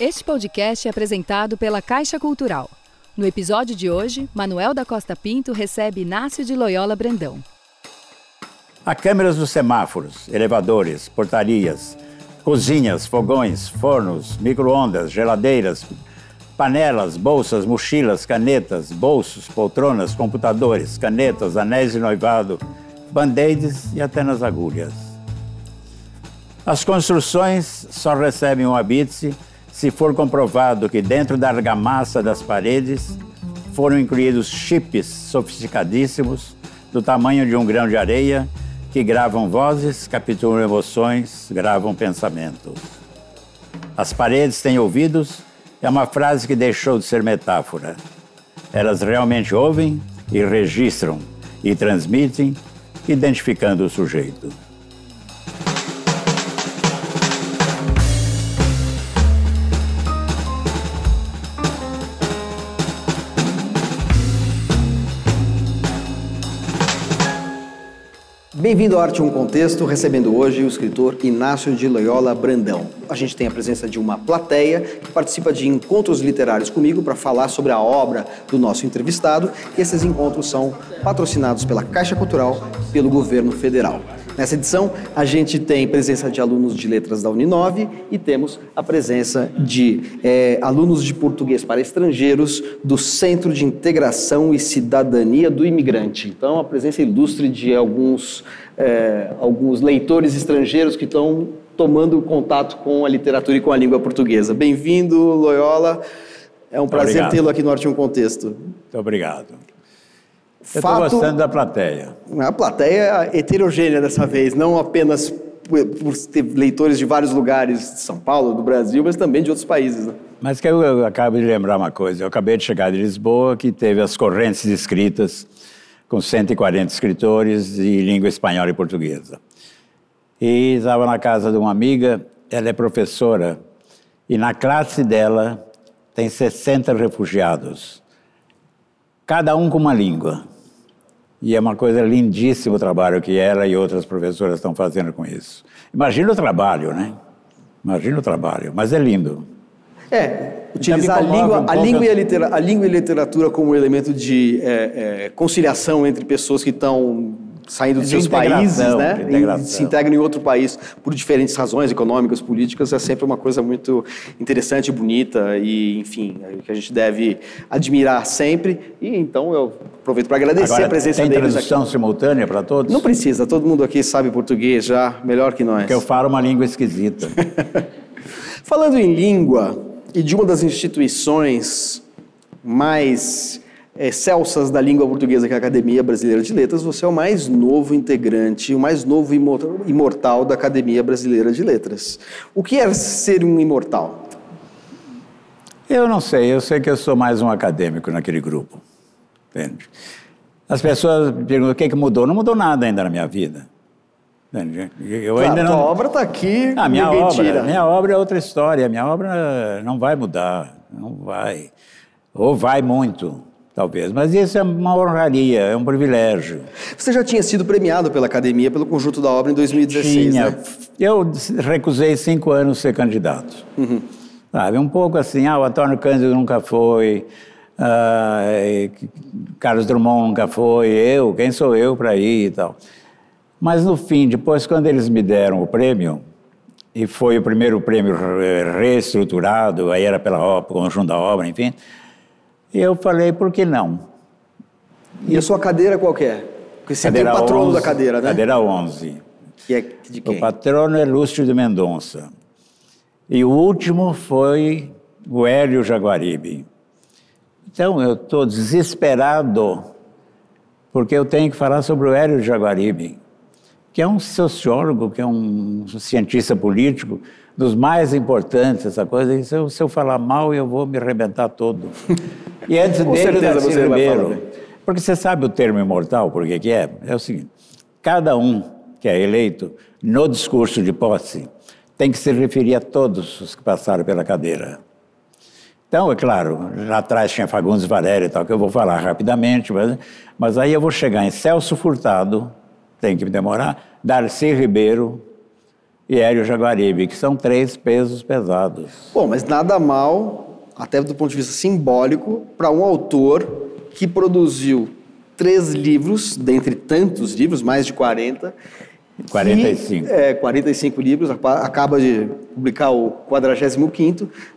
Este podcast é apresentado pela Caixa Cultural. No episódio de hoje, Manuel da Costa Pinto recebe Inácio de Loyola Brandão. Há câmeras dos semáforos, elevadores, portarias, cozinhas, fogões, fornos, micro-ondas, geladeiras, panelas, bolsas, mochilas, canetas, bolsos, poltronas, computadores, canetas, anéis de noivado, band-aids e até nas agulhas. As construções só recebem um habite se for comprovado que dentro da argamassa das paredes foram incluídos chips sofisticadíssimos do tamanho de um grão de areia que gravam vozes, capturam emoções, gravam pensamentos. As paredes têm ouvidos é uma frase que deixou de ser metáfora. Elas realmente ouvem e registram e transmitem, identificando o sujeito. Bem-vindo ao Arte um Contexto, recebendo hoje o escritor Inácio de Loyola Brandão. A gente tem a presença de uma plateia que participa de encontros literários comigo para falar sobre a obra do nosso entrevistado, e esses encontros são patrocinados pela Caixa Cultural pelo governo federal. Nessa edição, a gente tem presença de alunos de letras da Uninove e temos a presença de é, alunos de português para estrangeiros do Centro de Integração e Cidadania do Imigrante. Então, a presença ilustre de alguns, é, alguns leitores estrangeiros que estão tomando contato com a literatura e com a língua portuguesa. Bem-vindo, Loyola. É um prazer tê-lo aqui no Arte um Contexto. Muito obrigado. Eu estou gostando da plateia. A plateia é heterogênea dessa vez, não apenas por, ter leitores de vários lugares de São Paulo, do Brasil, mas também de outros países. Né? Mas que eu, eu acabo de lembrar uma coisa. Eu acabei de chegar de Lisboa, que teve as correntes escritas com 140 escritores de língua espanhola e portuguesa. E estava na casa de uma amiga, ela é professora, e na classe dela tem 60 refugiados, cada um com uma língua. E é uma coisa lindíssimo o trabalho que ela e outras professoras estão fazendo com isso. Imagina o trabalho, né? Imagina o trabalho, mas é lindo. É, utilizar a língua, um a, língua e a, litera, a língua e a literatura como elemento de é, é, conciliação entre pessoas que estão saindo dos seus países, né? E se integram em outro país por diferentes razões econômicas, políticas, é sempre uma coisa muito interessante, bonita e, enfim, é que a gente deve admirar sempre. E então eu aproveito para agradecer Agora, a presença tem deles tradução aqui. simultânea para todos? Não precisa, todo mundo aqui sabe português já, melhor que nós. Porque eu falo uma língua esquisita. Falando em língua e de uma das instituições mais é, celsas da língua portuguesa, que é a Academia Brasileira de Letras, você é o mais novo integrante, o mais novo imortal da Academia Brasileira de Letras. O que é ser um imortal? Eu não sei, eu sei que eu sou mais um acadêmico naquele grupo. Entende? As pessoas perguntam o que, é que mudou. Não mudou nada ainda na minha vida. Entende? Eu claro, ainda não... tua obra está aqui, ah, minha obra, tira. Minha obra é outra história. Minha obra não vai mudar, não vai. Ou vai muito talvez. Mas isso é uma honraria, é um privilégio. Você já tinha sido premiado pela academia pelo conjunto da obra em 2016, tinha. Né? Eu recusei cinco anos ser candidato. Uhum. Sabe, um pouco assim, ah, o Antônio Cândido nunca foi, ah, Carlos Drummond nunca foi, eu, quem sou eu para ir e tal. Mas no fim, depois, quando eles me deram o prêmio, e foi o primeiro prêmio reestruturado, aí era pela obra, conjunto da obra, enfim, eu falei, por que não? E a sua cadeira qual é? Porque você cadeira tem o patrono 11, da cadeira, né? Cadeira 11. Que é de quem? O patrono é Lúcio de Mendonça. E o último foi o Hélio Jaguaribe. Então, eu estou desesperado, porque eu tenho que falar sobre o Hélio Jaguaribe, que é um sociólogo, que é um cientista político, dos mais importantes, essa coisa. E se eu, se eu falar mal, eu vou me arrebentar todo. E antes Com dele, certeza você Ribeiro. Porque você sabe o termo imortal, por que é? É o seguinte, cada um que é eleito no discurso de posse tem que se referir a todos os que passaram pela cadeira. Então, é claro, lá atrás tinha Fagundes Valério e tal, que eu vou falar rapidamente, mas, mas aí eu vou chegar em Celso Furtado, tem que me demorar, Darcy Ribeiro, e Hélio Jaguaribe, que são três pesos pesados. Bom, mas nada mal, até do ponto de vista simbólico, para um autor que produziu três livros, dentre tantos livros, mais de 40. 45. Que, é, 45 livros, acaba de publicar o 45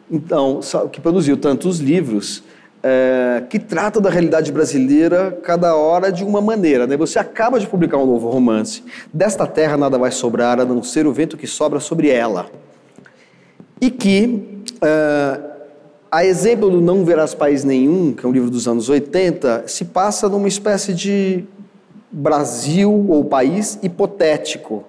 então, que produziu tantos livros é, que tratam da realidade brasileira cada hora de uma maneira. Né? Você acaba de publicar um novo romance. Desta terra nada vai sobrar, a não ser o vento que sobra sobre ela. E que, é, a exemplo do Não Verás País Nenhum, que é um livro dos anos 80, se passa numa espécie de Brasil ou país hipotético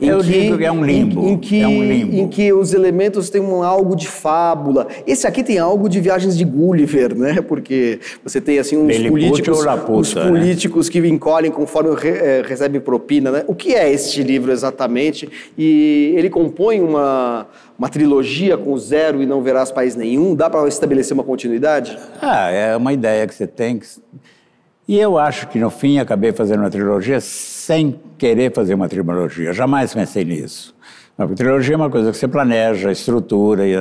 eu que, digo que é um limbo. Em, em, que, é um limbo. em que os elementos têm um, algo de fábula. Esse aqui tem algo de viagens de Gulliver, né? Porque você tem assim uns políticos, uns né? políticos né? que encolhem conforme re, é, recebem propina, né? O que é este livro exatamente? E ele compõe uma uma trilogia com zero e não verás país nenhum? Dá para estabelecer uma continuidade? Ah, é uma ideia que você tem que e eu acho que no fim acabei fazendo uma trilogia sem querer fazer uma trilogia. Jamais pensei nisso. A trilogia é uma coisa que você planeja, estrutura, e,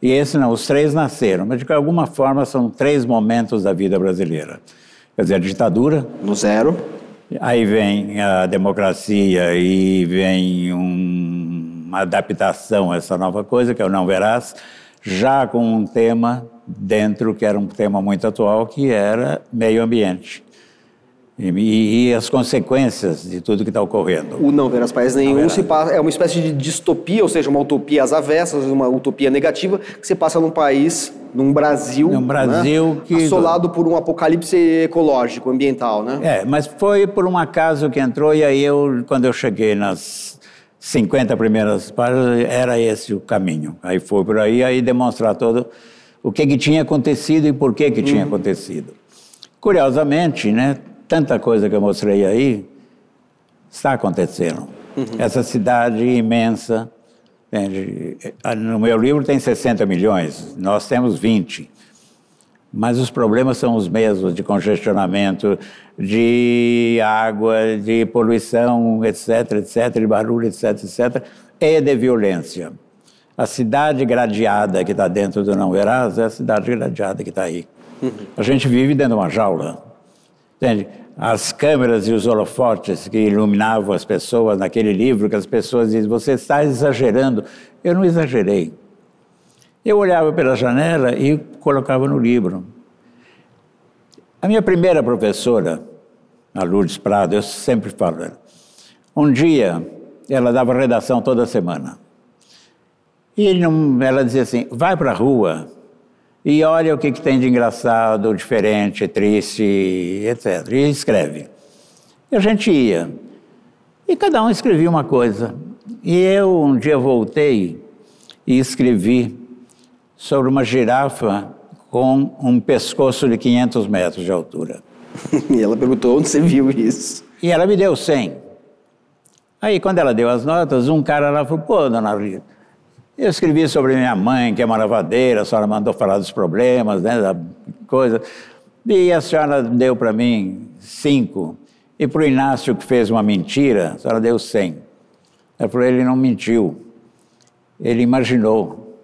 e esse não, os três nasceram, mas de alguma forma são três momentos da vida brasileira. Quer dizer, a ditadura. No zero. Aí vem a democracia e vem um, uma adaptação a essa nova coisa, que é o Não Verás, já com um tema dentro que era um tema muito atual, que era meio ambiente. E, e, as consequências de tudo que está ocorrendo. O Não Verás País Nenhum se passa, é uma espécie de distopia, ou seja, uma utopia às avessas, uma utopia negativa, que se passa num país, num Brasil, um Brasil né, que... assolado por um apocalipse ecológico, ambiental, né? É, mas foi por um acaso que entrou, e aí eu, quando eu cheguei nas 50 primeiras páginas, era esse o caminho. Aí foi por aí, aí demonstrar todo o que, que tinha acontecido e por que, que tinha uhum. acontecido. Curiosamente, né, tanta coisa que eu mostrei aí está acontecendo. Uhum. Essa cidade imensa, entende? no meu livro tem 60 milhões, nós temos 20. Mas os problemas são os mesmos de congestionamento, de água, de poluição, etc, etc, de barulho, etc, etc, e de violência. A cidade gradeada que está dentro do Não Verás é a cidade gradeada que está aí. Uhum. A gente vive dentro de uma jaula. Entende? As câmeras e os holofotes que iluminavam as pessoas naquele livro, que as pessoas dizem, você está exagerando. Eu não exagerei. Eu olhava pela janela e colocava no livro. A minha primeira professora, a Lourdes Prado, eu sempre falo, um dia ela dava redação toda semana. E ela dizia assim: vai para a rua e olha o que, que tem de engraçado, diferente, triste, etc. E escreve. E a gente ia. E cada um escrevia uma coisa. E eu um dia voltei e escrevi sobre uma girafa com um pescoço de 500 metros de altura. e ela perguntou onde você viu isso. E ela me deu 100. Aí, quando ela deu as notas, um cara lá falou: pô, dona Rita, eu escrevi sobre minha mãe, que é uma lavadeira, a senhora mandou falar dos problemas, né, da coisa. E a senhora deu para mim cinco. E para o Inácio, que fez uma mentira, a senhora deu cem. Ela falou, ele não mentiu. Ele imaginou.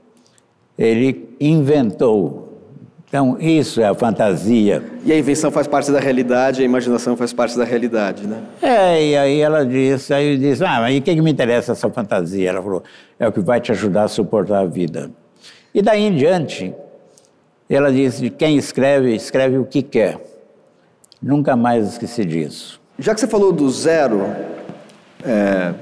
Ele inventou. Então, isso é a fantasia. E a invenção faz parte da realidade, a imaginação faz parte da realidade, né? É, e aí ela disse, aí disse, ah, mas o que, que me interessa essa fantasia? Ela falou, é o que vai te ajudar a suportar a vida. E daí em diante, ela disse, quem escreve, escreve o que quer. Nunca mais esqueci disso. Já que você falou do zero, é,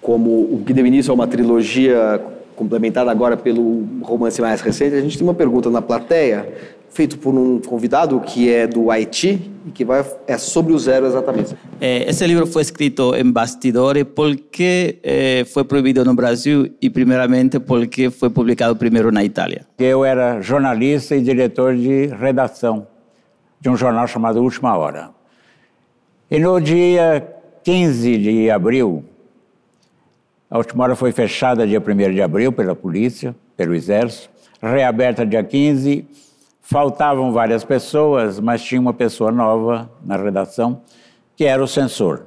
como o que deu início a uma trilogia complementada agora pelo romance mais recente, a gente tem uma pergunta na plateia, feito por um convidado que é do Haiti e que vai, é sobre o zero exatamente. É, esse livro foi escrito em bastidores porque é, foi proibido no Brasil e, primeiramente, porque foi publicado primeiro na Itália. Eu era jornalista e diretor de redação de um jornal chamado Última Hora. E no dia 15 de abril a última hora foi fechada dia 1 de abril pela polícia, pelo exército, reaberta dia 15. Faltavam várias pessoas, mas tinha uma pessoa nova na redação, que era o censor.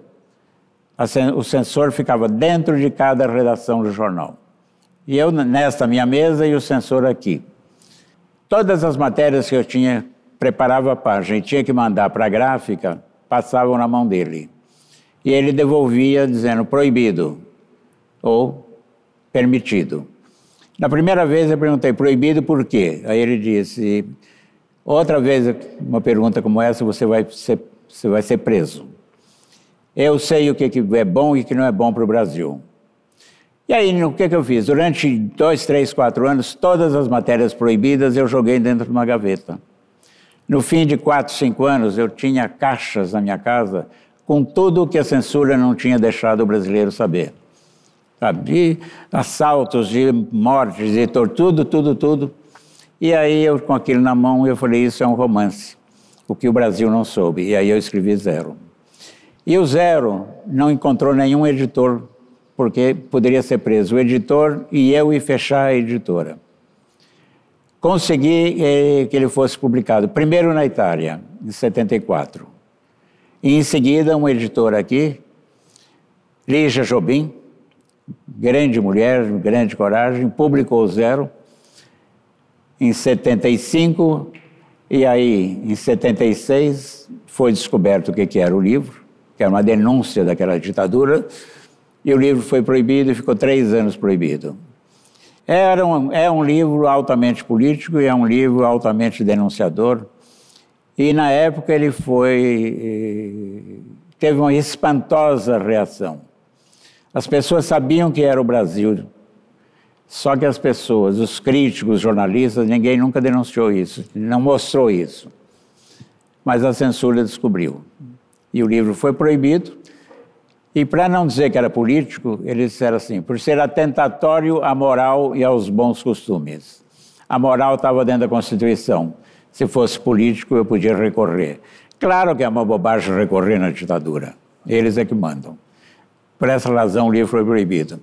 o censor ficava dentro de cada redação do jornal. E eu nesta minha mesa e o censor aqui. Todas as matérias que eu tinha, preparava a página tinha que mandar para a gráfica, passavam na mão dele. E ele devolvia dizendo proibido ou permitido. Na primeira vez eu perguntei proibido por quê? Aí ele disse: outra vez uma pergunta como essa você vai ser, você vai ser preso. Eu sei o que é bom e o que não é bom para o Brasil. E aí, o que, que eu fiz? Durante dois, três, quatro anos, todas as matérias proibidas eu joguei dentro de uma gaveta. No fim de quatro, cinco anos, eu tinha caixas na minha casa com tudo o que a censura não tinha deixado o brasileiro saber. Sabe? De assaltos, de mortes, de tortura, tudo, tudo, tudo. E aí, eu, com aquilo na mão, eu falei, isso é um romance, o que o Brasil não soube. E aí eu escrevi Zero. E o Zero não encontrou nenhum editor porque poderia ser preso o editor e eu e fechar a editora. Consegui eh, que ele fosse publicado primeiro na Itália, em 74. E em seguida, um editor aqui, Lígia Jobim, grande mulher, grande coragem, publicou Zero em 75 e aí em 76 foi descoberto o que era o livro, que era uma denúncia daquela ditadura e o livro foi proibido e ficou três anos proibido. Era um, é um livro altamente político e é um livro altamente denunciador. E na época ele foi eh, teve uma espantosa reação. As pessoas sabiam que era o Brasil, só que as pessoas, os críticos, os jornalistas, ninguém nunca denunciou isso, não mostrou isso. Mas a censura descobriu. E o livro foi proibido. E para não dizer que era político, eles disseram assim: por ser atentatório à moral e aos bons costumes. A moral estava dentro da Constituição. Se fosse político, eu podia recorrer. Claro que é uma bobagem recorrer na ditadura. Eles é que mandam. Por essa razão, o livro foi proibido.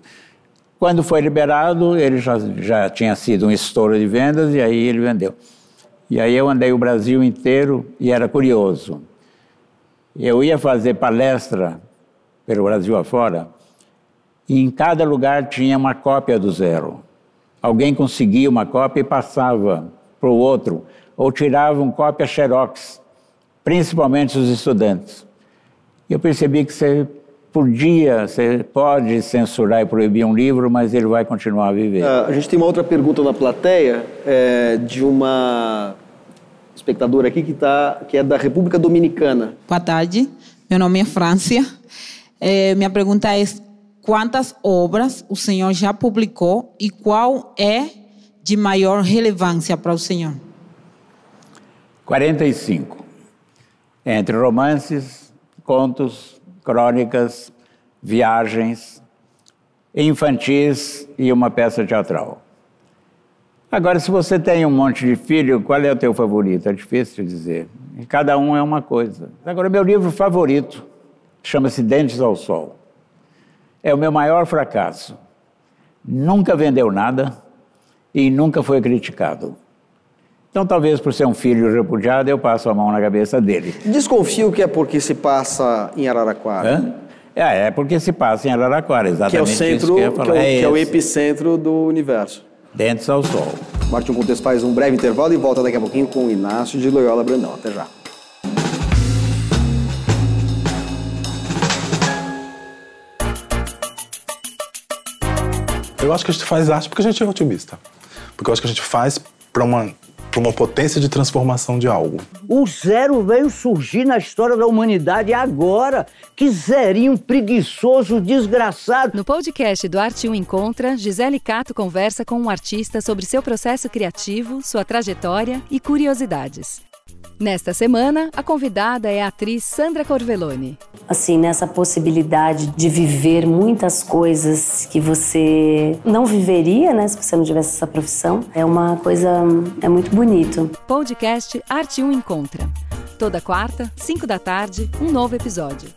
Quando foi liberado, ele já, já tinha sido um estouro de vendas e aí ele vendeu. E aí eu andei o Brasil inteiro e era curioso. Eu ia fazer palestra pelo Brasil afora, e em cada lugar tinha uma cópia do zero. Alguém conseguia uma cópia e passava para o outro, ou tiravam cópia xerox, principalmente os estudantes. E eu percebi que você podia, você pode censurar e proibir um livro, mas ele vai continuar a viver. Uh, a gente tem uma outra pergunta na plateia, é, de uma espectadora aqui que, tá, que é da República Dominicana. Boa tarde, meu nome é Frância. É, minha pergunta é: quantas obras o senhor já publicou e qual é de maior relevância para o senhor? 45. Entre romances, contos, crônicas, viagens, infantis e uma peça teatral. Agora, se você tem um monte de filho, qual é o teu favorito? É difícil de dizer. Cada um é uma coisa. Agora, meu livro favorito chama-se Dentes ao Sol. É o meu maior fracasso. Nunca vendeu nada e nunca foi criticado. Então, talvez por ser um filho repudiado, eu passo a mão na cabeça dele. Desconfio que é porque se passa em Araraquara. Hã? É, é porque se passa em Araraquara, exatamente que é o centro, que, que, é, o, é, que é o epicentro do universo. Dentes ao Sol. Martin Contexto faz um breve intervalo e volta daqui a pouquinho com o Inácio de Loyola Brandão. Até já. Eu acho que a gente faz arte porque a gente é otimista. Porque eu acho que a gente faz para uma para uma potência de transformação de algo. O zero veio surgir na história da humanidade agora. Que zerinho preguiçoso, desgraçado. No podcast do Arte 1 Encontra, Gisele Cato conversa com um artista sobre seu processo criativo, sua trajetória e curiosidades. Nesta semana, a convidada é a atriz Sandra Corvelone. Assim, nessa possibilidade de viver muitas coisas que você não viveria, né, se você não tivesse essa profissão, é uma coisa, é muito bonito. Podcast Arte 1 Encontra. Toda quarta, 5 da tarde, um novo episódio.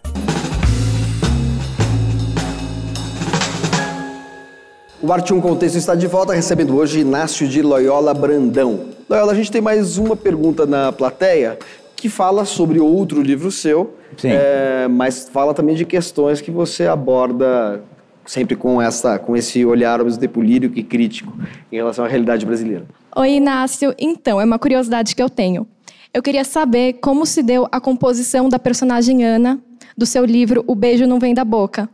O Arte 1 Contexto está de volta, recebendo hoje Inácio de Loyola Brandão. Loyola, a gente tem mais uma pergunta na plateia que fala sobre outro livro seu, Sim. é, mas fala também de questões que você aborda sempre com, essa, com esse olhar obsedepolírico e crítico em relação à realidade brasileira. Oi, Inácio. Então, é uma curiosidade que eu tenho. Eu queria saber como se deu a composição da personagem Ana do seu livro O Beijo Não Vem da Boca.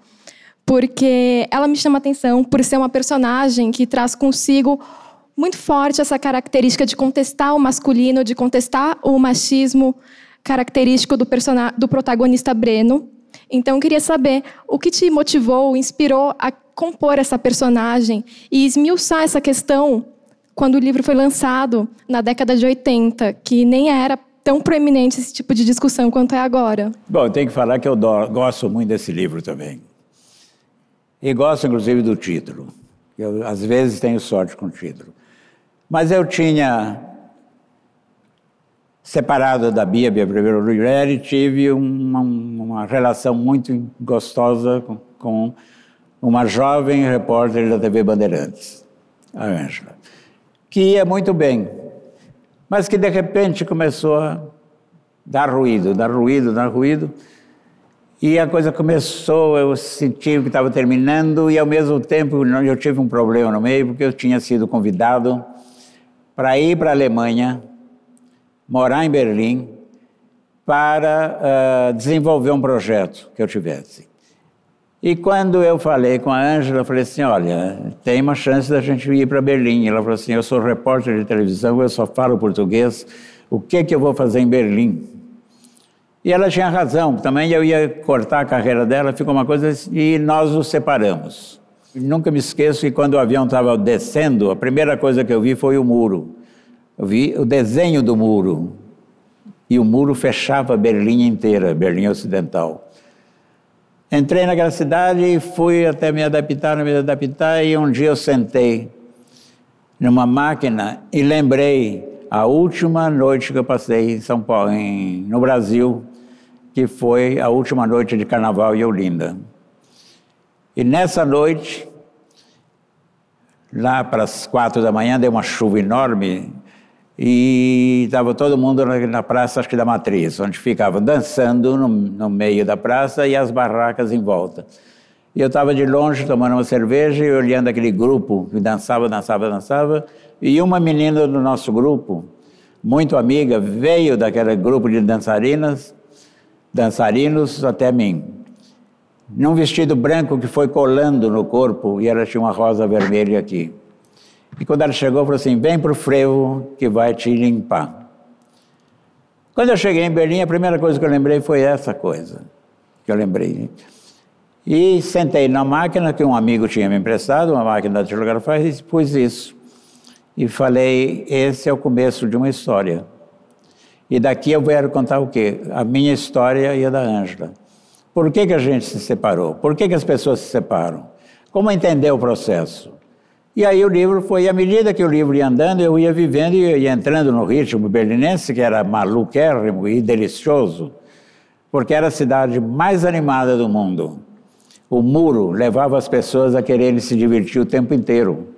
Porque ela me chama atenção por ser uma personagem que traz consigo muito forte essa característica de contestar o masculino, de contestar o machismo característico do, do protagonista Breno. Então, eu queria saber o que te motivou, inspirou a compor essa personagem e esmiuçar essa questão quando o livro foi lançado na década de 80, que nem era tão proeminente esse tipo de discussão quanto é agora. Bom, eu tenho que falar que eu gosto muito desse livro também. E gosto, inclusive, do título. Eu, às vezes, tenho sorte com o título. Mas eu tinha separado da Bia, minha primeira mulher, e tive uma, uma relação muito gostosa com, com, uma jovem repórter da TV Bandeirantes, a Ângela, que ia muito bem, mas que de repente começou a dar ruído, dar ruído, dar ruído, e a coisa começou, eu senti que estava terminando, e ao mesmo tempo eu tive um problema no meio, porque eu tinha sido convidado para ir para a Alemanha, morar em Berlim, para uh, desenvolver um projeto que eu tivesse. E quando eu falei com a Ângela, eu falei assim, olha, tem uma chance da gente ir para Berlim. Ela falou assim, eu sou repórter de televisão, eu só falo português, o que, que eu vou fazer em Berlim? E ela tinha razão, também eu ia cortar a carreira dela, ficou uma coisa assim, e nós nos separamos. Nunca me esqueço que quando o avião estava descendo, a primeira coisa que eu vi foi o muro. Eu vi o desenho do muro. E o muro fechava Berlim inteira, Berlim Ocidental. Entrei naquela cidade e fui até me adaptar, me adaptar, e um dia eu sentei numa máquina e lembrei a última noite que eu passei em São Paulo, em, no Brasil, que foi a última noite de carnaval em Olinda. E nessa noite, lá para as quatro da manhã, deu uma chuva enorme e estava todo mundo na, praça, acho que da Matriz, onde ficavam dançando no, no meio da praça e as barracas em volta. E eu estava de longe tomando uma cerveja e olhando aquele grupo que dançava, dançava, dançava. E uma menina do nosso grupo, muito amiga, veio daquele grupo de dançarinas, dançarinos até mim num vestido branco que foi colando no corpo e ela tinha uma rosa vermelha aqui. E quando ela chegou, falou assim: vem para o frevo que vai te limpar. Quando eu cheguei em Berlim, a primeira coisa que eu lembrei foi essa coisa que eu lembrei. E sentei na máquina que um amigo tinha me emprestado, uma máquina de telegrafar, e pus isso. E falei: esse é o começo de uma história. E daqui eu quero contar o quê? A minha história e a da Ângela. Por que, que a gente se separou? Por que, que as pessoas se separam? Como entender o processo? E aí o livro foi, à medida que o livro ia andando, eu ia vivendo e ia entrando no ritmo berlinense, que era maluquérrimo e delicioso, porque era a cidade mais animada do mundo. O muro levava as pessoas a quererem se divertir o tempo inteiro.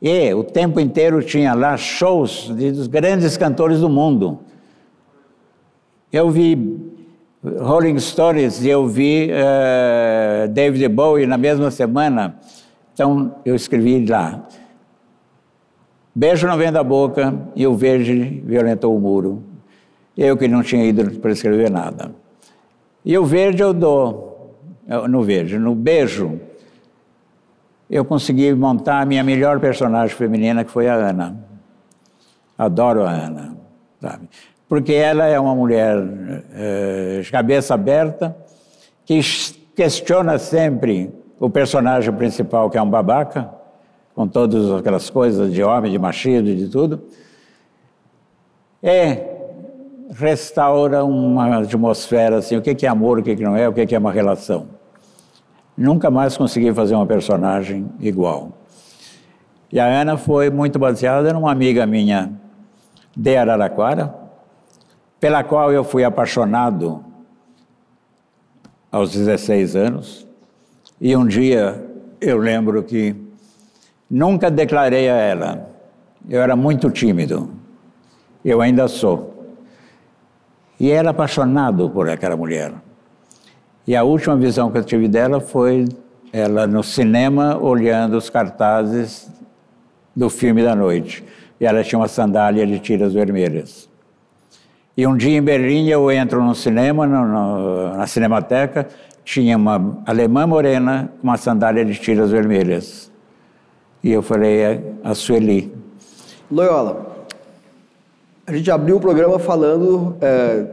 E o tempo inteiro tinha lá shows dos grandes cantores do mundo. Eu vi Rolling Stones e eu vi uh, David Bowie na mesma semana. Então eu escrevi lá. Beijo não vem da boca e o verde violentou o muro. Eu que não tinha ido para escrever nada. E o verde eu dou, no verde, no beijo, eu consegui montar a minha melhor personagem feminina, que foi a Ana. Adoro a Ana, sabe? porque ela é uma mulher é, cabeça aberta, que questiona sempre o personagem principal, que é um babaca, com todas aquelas coisas de homem, de machismo de tudo, e restaura uma atmosfera assim, o que é amor, o que não é, o que é uma relação. Nunca mais consegui fazer uma personagem igual. E a Ana foi muito baseada numa amiga minha de Araraquara, pela qual eu fui apaixonado aos 16 anos. E um dia eu lembro que nunca declarei a ela. Eu era muito tímido. Eu ainda sou. E era apaixonado por aquela mulher. E a última visão que eu tive dela foi ela no cinema olhando os cartazes do filme da noite. E ela tinha uma sandália de tiras vermelhas. E um dia em Berlim eu entro no cinema, no, no, na Cinemateca, tinha uma alemã morena com uma sandália de tiras vermelhas. E eu falei, é a Sueli. Loyola, a gente abriu o programa falando é,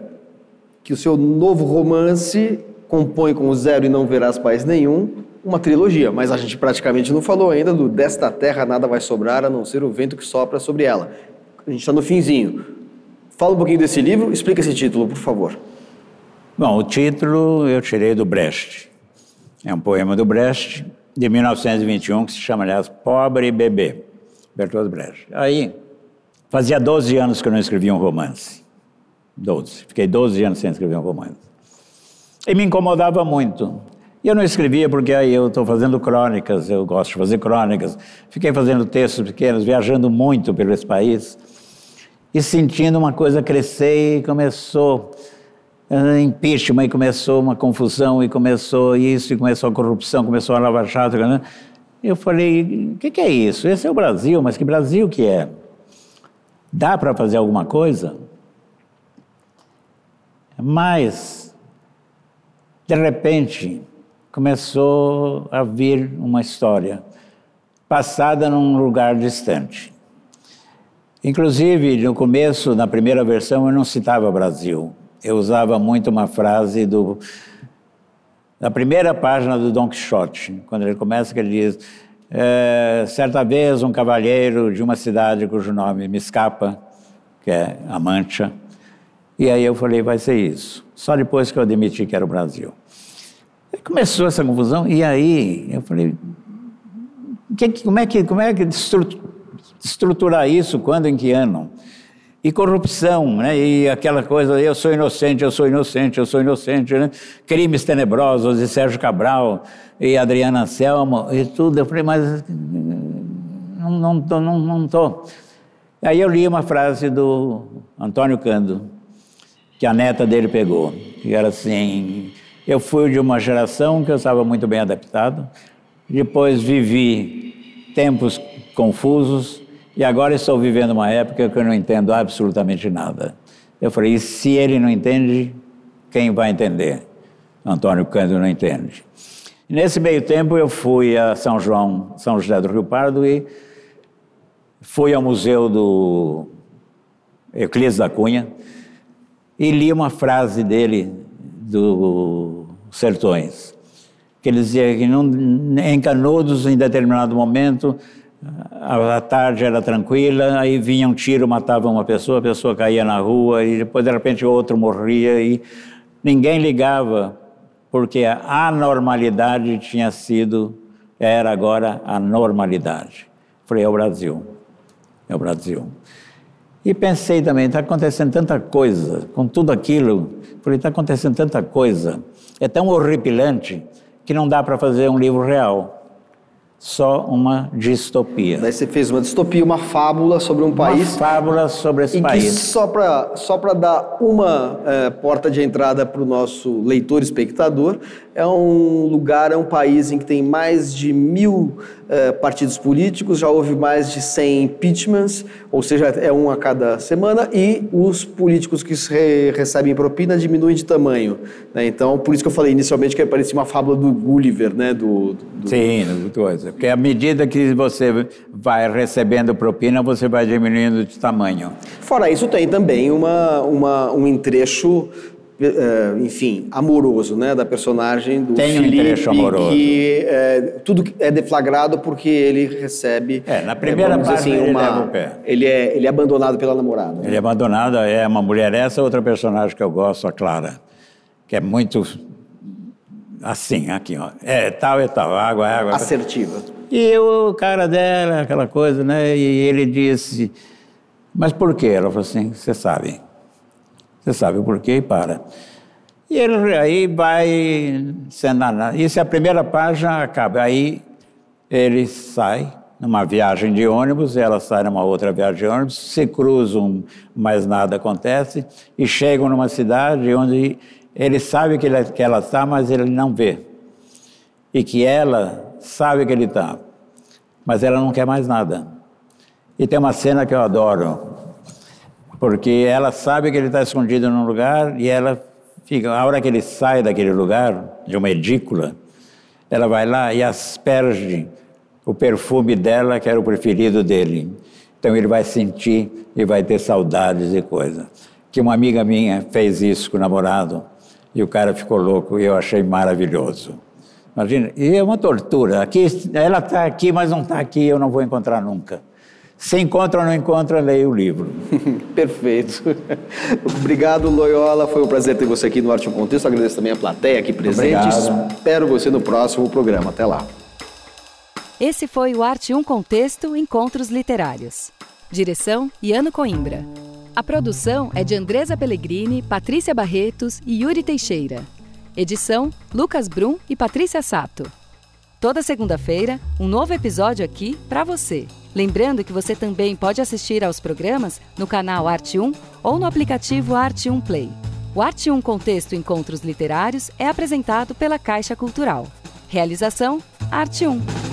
que o seu novo romance compõe com Zero e Não Verás Pais Nenhum uma trilogia, mas a gente praticamente não falou ainda do Desta Terra Nada Vai Sobrar, a não ser o vento que sopra sobre ela. A gente está no finzinho. Fala um pouquinho desse livro, explica esse título, por favor. Bom, o título eu tirei do Brecht. É um poema do Brecht, de 1921, que se chama, aliás, Pobre Bebê, Bertolt Brecht. Aí, fazia 12 anos que eu não escrevia um romance. 12. Fiquei 12 anos sem escrever um romance. E me incomodava muito. Eu não escrevia porque aí eu estou fazendo crônicas, eu gosto de fazer crônicas. Fiquei fazendo textos pequenos, viajando muito pelo esse país e sentindo uma coisa crescer e começou uh, impeachment, e começou uma confusão, e começou isso, e começou a corrupção, começou a Lava Jato. Né? Eu falei, o que, que é isso? Esse é o Brasil, mas que Brasil que é? Dá para fazer alguma coisa? Mas, de repente, começou a vir uma história passada num lugar distante. Inclusive, no começo, na primeira versão, eu não citava Brasil. Eu usava muito uma frase do da primeira página do Don Quixote, quando ele começa que ele diz é, certa vez um cavalheiro de uma cidade cujo nome me escapa, que é a Mancha, e aí eu falei, vai ser isso. Só depois que eu admiti que era o Brasil. Começou essa confusão e aí eu falei, que, como é que, como é que estruturar isso, quando, em que ano? E corrupção, né? E aquela coisa, eu sou inocente, eu sou inocente, eu sou inocente, né? Crimes tenebrosos de Sérgio Cabral e Adriana Selmo e tudo. Eu falei, mas não, não, tô, não, não tô. Aí eu li uma frase do Antônio Cando, que a neta dele pegou, que era assim, eu fui de uma geração que eu estava muito bem adaptado, depois vivi tempos confusos e agora estou vivendo uma época que eu não entendo absolutamente nada. Eu falei, e se ele não entende, quem vai entender? Antônio Cândido não entende. Nesse meio tempo eu fui a São João, São José do Rio Pardo e fui ao museu do Euclides da Cunha e li uma frase dele dos Sertões, que ele dizia que não, em Canudos, em determinado momento, a, a tarde era tranquila, aí vinha um tiro, matava uma pessoa, a pessoa caía na rua e depois de repente outro morria e ninguém ligava, porque a anormalidade tinha sido, era agora a normalidade. Falei, é o Brasil, é o Brasil. E pensei também, está acontecendo tanta coisa, com tudo aquilo, falei, está acontecendo tanta coisa, é tão horripilante que não dá para fazer um livro real. Só uma distopia. Daí você fez uma distopia, uma fábula sobre um país. Uma fábula sobre esse país. Que só para só dar uma é, porta de entrada para o nosso leitor espectador, é um lugar, é um país em que tem mais de mil eh, partidos políticos, já houve mais de 100 impeachments, ou seja, é um a cada semana, e os políticos que re recebem propina diminuem de tamanho. Né? Então, por isso que eu falei inicialmente que parecia uma fábula do Gulliver, né? Do, do... Sim, coisa. Porque à medida que você vai recebendo propina, você vai diminuindo de tamanho. Fora isso, tem também uma, uma, um entrecho enfim, amoroso, né, da personagem do Tem Felipe, um trecho amoroso. que é, tudo é deflagrado porque ele recebe. É, na primeira parte assim, ele uma, leva o pé. Ele é, ele é abandonado pela namorada. Ele é abandonado, é uma mulher essa, outra personagem que eu gosto, a Clara, que é muito assim, aqui, ó, é tal e tal, água, água. Assertiva. E o cara dela, aquela coisa, né, e ele disse, mas por quê? Ela falou assim, você sabe. Você sabe o porquê e para. E ele aí vai sendo Isso é a primeira página, acaba. Aí ele sai numa viagem de ônibus, ela sai numa outra viagem de ônibus, se cruzam, mas nada acontece, e chegam numa cidade onde ele sabe que, ele, que ela está, mas ele não vê. E que ela sabe que ele está, mas ela não quer mais nada. E tem uma cena que eu adoro, porque ela sabe que ele está escondido num lugar e ela fica, a hora que ele sai daquele lugar, de uma edícula, ela vai lá e asperge o perfume dela, que era o preferido dele. Então ele vai sentir e vai ter saudades e coisa. Que uma amiga minha fez isso com o namorado e o cara ficou louco e eu achei maravilhoso. Imagina, e é uma tortura. Aqui, ela está aqui, mas não está aqui, eu não vou encontrar nunca. Se encontra ou não encontra, leia o livro. Perfeito. Obrigado, Loyola. Foi um prazer ter você aqui no Arte e Contexto. Agradeço também a plateia aqui presente. Obrigado. Espero você no próximo programa. Até lá. Esse foi o Arte 1 Contexto Encontros Literários. Direção: Iano Coimbra. A produção é de Andresa Pellegrini, Patrícia Barretos e Yuri Teixeira. Edição: Lucas Brum e Patrícia Sato. Toda segunda-feira, um novo episódio aqui para você. Lembrando que você também pode assistir aos programas no canal Arte 1 ou no aplicativo Arte 1 Play. O Arte 1 Contexto Encontros Literários é apresentado pela Caixa Cultural. Realização Arte 1.